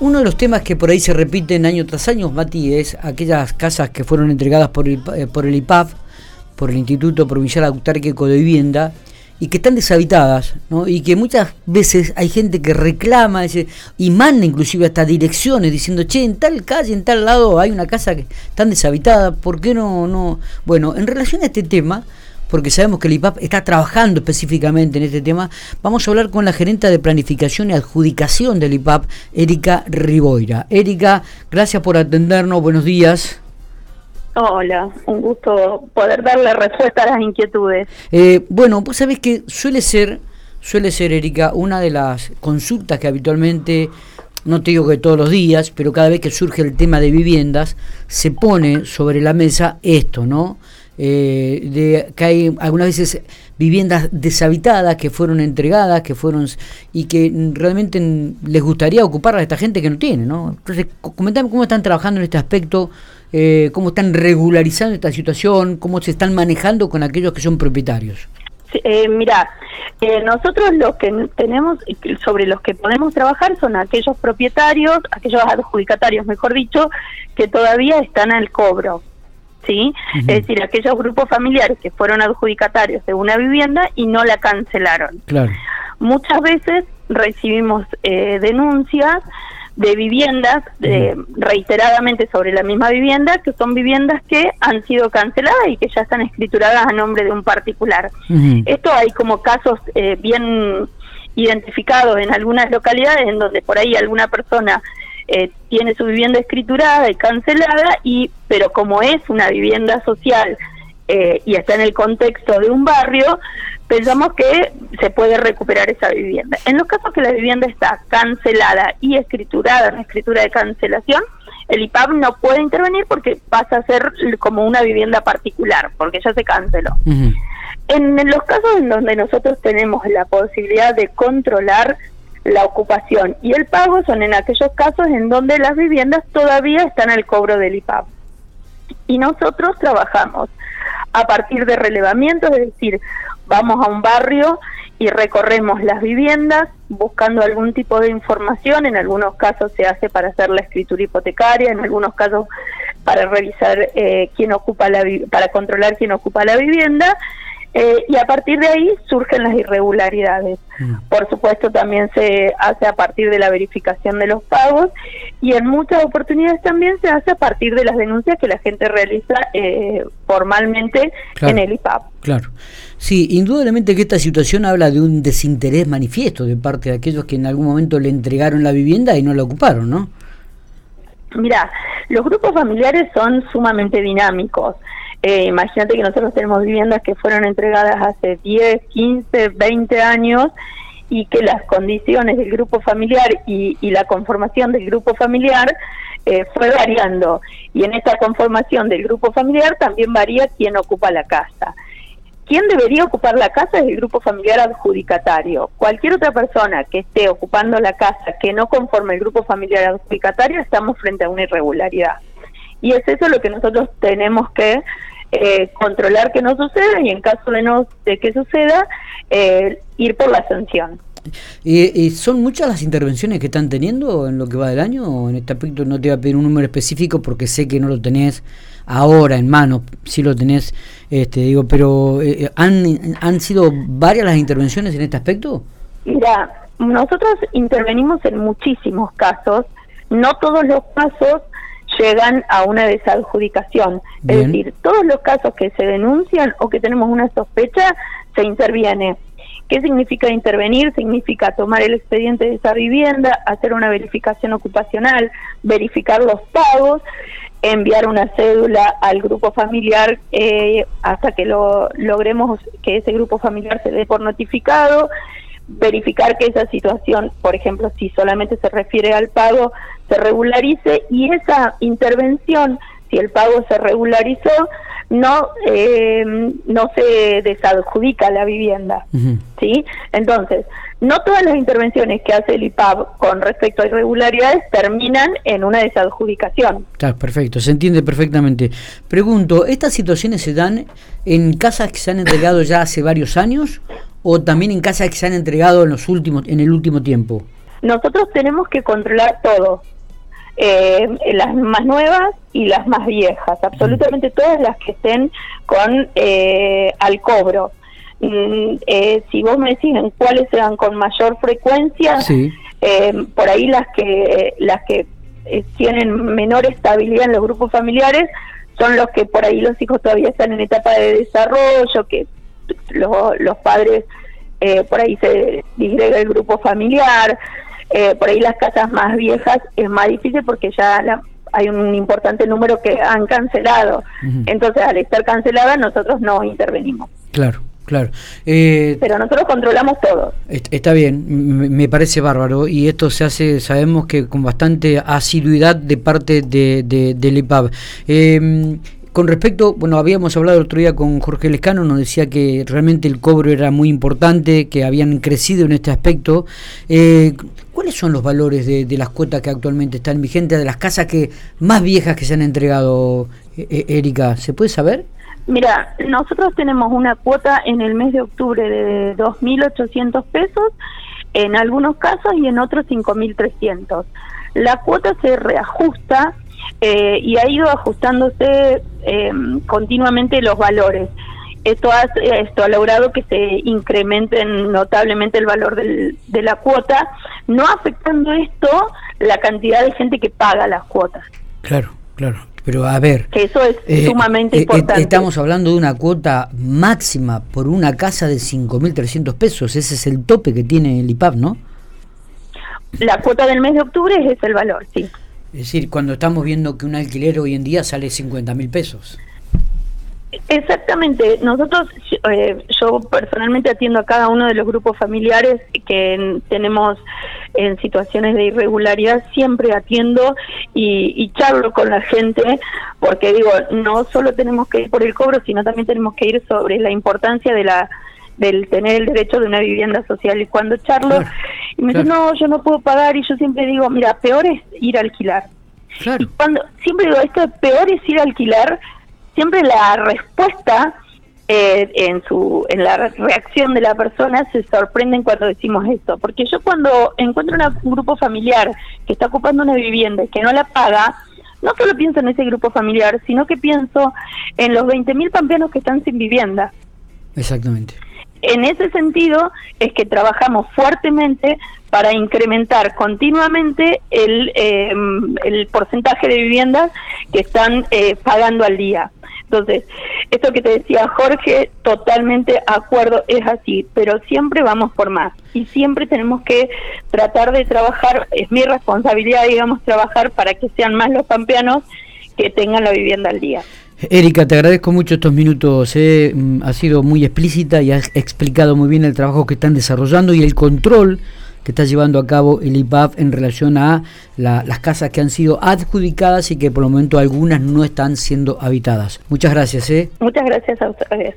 Uno de los temas que por ahí se repiten año tras año, Mati, es aquellas casas que fueron entregadas por el, eh, por el IPAF, por el Instituto Provincial Autárquico de Vivienda, y que están deshabitadas, ¿no? y que muchas veces hay gente que reclama y manda inclusive hasta direcciones diciendo, che, en tal calle, en tal lado hay una casa que está deshabitada, ¿por qué no? no? Bueno, en relación a este tema, porque sabemos que el IPAP está trabajando específicamente en este tema, vamos a hablar con la gerente de planificación y adjudicación del IPAP, Erika Riboira. Erika, gracias por atendernos, buenos días. Hola, un gusto poder darle respuesta a las inquietudes. Eh, bueno, vos sabés que suele ser, suele ser, Erika, una de las consultas que habitualmente no te digo que todos los días, pero cada vez que surge el tema de viviendas, se pone sobre la mesa esto, ¿no? Eh, de que hay algunas veces viviendas deshabitadas que fueron entregadas, que fueron y que realmente les gustaría ocupar a esta gente que no tiene, ¿no? Entonces, comentame cómo están trabajando en este aspecto, eh, cómo están regularizando esta situación, cómo se están manejando con aquellos que son propietarios. Eh, mira, eh, nosotros lo que tenemos, sobre los que podemos trabajar son aquellos propietarios, aquellos adjudicatarios, mejor dicho, que todavía están al cobro. ¿Sí? Es decir, aquellos grupos familiares que fueron adjudicatarios de una vivienda y no la cancelaron. Muchas veces recibimos eh, denuncias de viviendas reiteradamente sobre la misma vivienda, que son viviendas que han sido canceladas y que ya están escrituradas a nombre de un particular. Esto hay como casos eh, bien identificados en algunas localidades en donde por ahí alguna persona eh, tiene su vivienda escriturada y cancelada, y pero como es una vivienda social eh, y está en el contexto de un barrio, pensamos que se puede recuperar esa vivienda. En los casos que la vivienda está cancelada y escriturada, en escritura de cancelación, el IPAP no puede intervenir porque pasa a ser como una vivienda particular, porque ya se canceló. en los casos en donde nosotros tenemos la posibilidad de controlar la ocupación. Y el pago son en aquellos casos en donde las viviendas todavía están al cobro del IPAP. Y nosotros trabajamos a partir de relevamientos, es decir, vamos a un barrio y recorremos las viviendas buscando algún tipo de información, en algunos casos se hace para hacer la escritura hipotecaria, en algunos casos para revisar eh, quién ocupa la para controlar quién ocupa la vivienda eh, y a partir de ahí surgen las irregularidades. Mm. Por supuesto, también se hace a partir de la verificación de los pagos y en muchas oportunidades también se hace a partir de las denuncias que la gente realiza eh, formalmente en el IPAP. Claro. Sí, indudablemente que esta situación habla de un desinterés manifiesto de parte de aquellos que en algún momento le entregaron la vivienda y no la ocuparon, ¿no? Mira, los grupos familiares son sumamente dinámicos. Eh, imagínate que nosotros tenemos viviendas que fueron entregadas hace 10, 15, 20 años y que las condiciones del grupo familiar y, la conformación del grupo familiar eh, fue variando. Y en esta conformación del grupo familiar también varía quién ocupa la casa. ¿Quién debería ocupar la casa es el grupo familiar adjudicatario. Cualquier otra persona que esté ocupando la casa que no conforme el grupo familiar adjudicatario, estamos frente a una irregularidad. Y es eso lo que nosotros tenemos que eh, controlar que no suceda y en caso de no de que suceda eh, ir por la sanción. ¿Y, son muchas las intervenciones que están teniendo en lo que va del año? En este aspecto no te voy a pedir un número específico porque sé que no lo tenés ahora en mano, si lo tenés, este, digo, pero eh, ¿han, ¿han sido varias las intervenciones en este aspecto? Mira, nosotros intervenimos en muchísimos casos, no todos los casos llegan a una desadjudicación. Es decir, todos los casos que se denuncian o que tenemos una sospecha, se interviene. ¿Qué significa intervenir? Significa tomar el expediente de esa vivienda, hacer una verificación ocupacional, verificar los pagos, enviar una cédula al grupo familiar eh, hasta que lo logremos que ese grupo familiar se dé por notificado verificar que esa situación, por ejemplo, si solamente se refiere al pago, se regularice y esa intervención, si el pago se regularizó, no eh, no se desadjudica la vivienda, ¿sí? Entonces, no todas las intervenciones que hace el IPAB con respecto a irregularidades terminan en una desadjudicación. Claro, perfecto, se entiende perfectamente. Pregunto, ¿estas situaciones se dan en casas que se han entregado ya hace varios años o también en casas que se han entregado en los últimos en el último tiempo? nosotros tenemos que controlar todo, eh, las más nuevas y las más viejas, absolutamente todas las que estén con eh, al cobro. Mm, eh, si vos me decís en cuáles sean con mayor frecuencia, por ahí las que las que tienen menor estabilidad en los grupos familiares son los que por ahí los hijos todavía están en etapa de desarrollo, que los, los padres por ahí se disgrega el grupo familiar, eh, por ahí las casas más viejas es más difícil porque ya hay un importante número que han cancelado. Entonces, al estar canceladas, nosotros no intervenimos. Claro. Claro. Eh, Pero nosotros controlamos todo. Está bien, me parece bárbaro y esto se hace, sabemos que con bastante asiduidad de parte de, de, del IPAB. Eh, con respecto, bueno, habíamos hablado el otro día con Jorge Lescano, nos decía que realmente el cobro era muy importante, que habían crecido en este aspecto. Eh, ¿Cuáles son los valores de, las cuotas que actualmente están vigentes, de las casas que más viejas que se han entregado, eh, eh, Erika? ¿Se puede saber? Mira, nosotros tenemos una cuota en el mes de octubre de 2.800 pesos, en algunos casos y en otros 5.300. La cuota se reajusta eh, y ha ido ajustándose eh, continuamente los valores. Esto ha, esto ha logrado que se incremente notablemente el valor de la cuota, no afectando esto la cantidad de gente que paga las cuotas. Claro, claro. Pero a ver, que eso es eh, sumamente importante. Estamos hablando de una cuota máxima por una casa de 5.300 pesos. Ese es el tope que tiene el IPAP, ¿no? La cuota del mes de octubre es el valor, sí. Es decir, cuando estamos viendo que un alquiler hoy en día sale 50 mil pesos. Exactamente. Nosotros, eh, yo personalmente atiendo a cada uno de los grupos familiares que tenemos en situaciones de irregularidad, siempre atiendo y, y, charlo con la gente, porque digo, no solo tenemos que ir por el cobro, sino también tenemos que ir sobre la importancia de la del tener el derecho de una vivienda social. Y cuando charlo, y me dice, no, yo no puedo pagar, y yo siempre digo, mira, peor es ir a alquilar. Y cuando siempre digo, esto peor es ir a alquilar, siempre la respuesta eh, en su en la reacción de la persona se sorprenden cuando decimos esto, porque yo cuando encuentro un grupo familiar que está ocupando una vivienda y que no la paga, no solo pienso en ese grupo familiar, sino que pienso en los 20.000 pampeanos que están sin vivienda. Exactamente en ese sentido es que trabajamos fuertemente para incrementar continuamente el, em, el porcentaje de viviendas que están eh, pagando al día. Entonces, esto que te decía Jorge, totalmente acuerdo, es así, pero siempre vamos por más y siempre tenemos que tratar de trabajar, es mi responsabilidad, digamos, trabajar para que sean más los pampeanos que tengan la vivienda al día. Erika, te agradezco mucho estos minutos. Eh. Mm, ha sido muy explícita y has explicado muy bien el trabajo que están desarrollando y el control que está llevando a cabo el IPAF en relación a las casas que han sido adjudicadas y que por el momento algunas no están siendo habitadas. Muchas gracias. ¿eh? Muchas gracias a ustedes.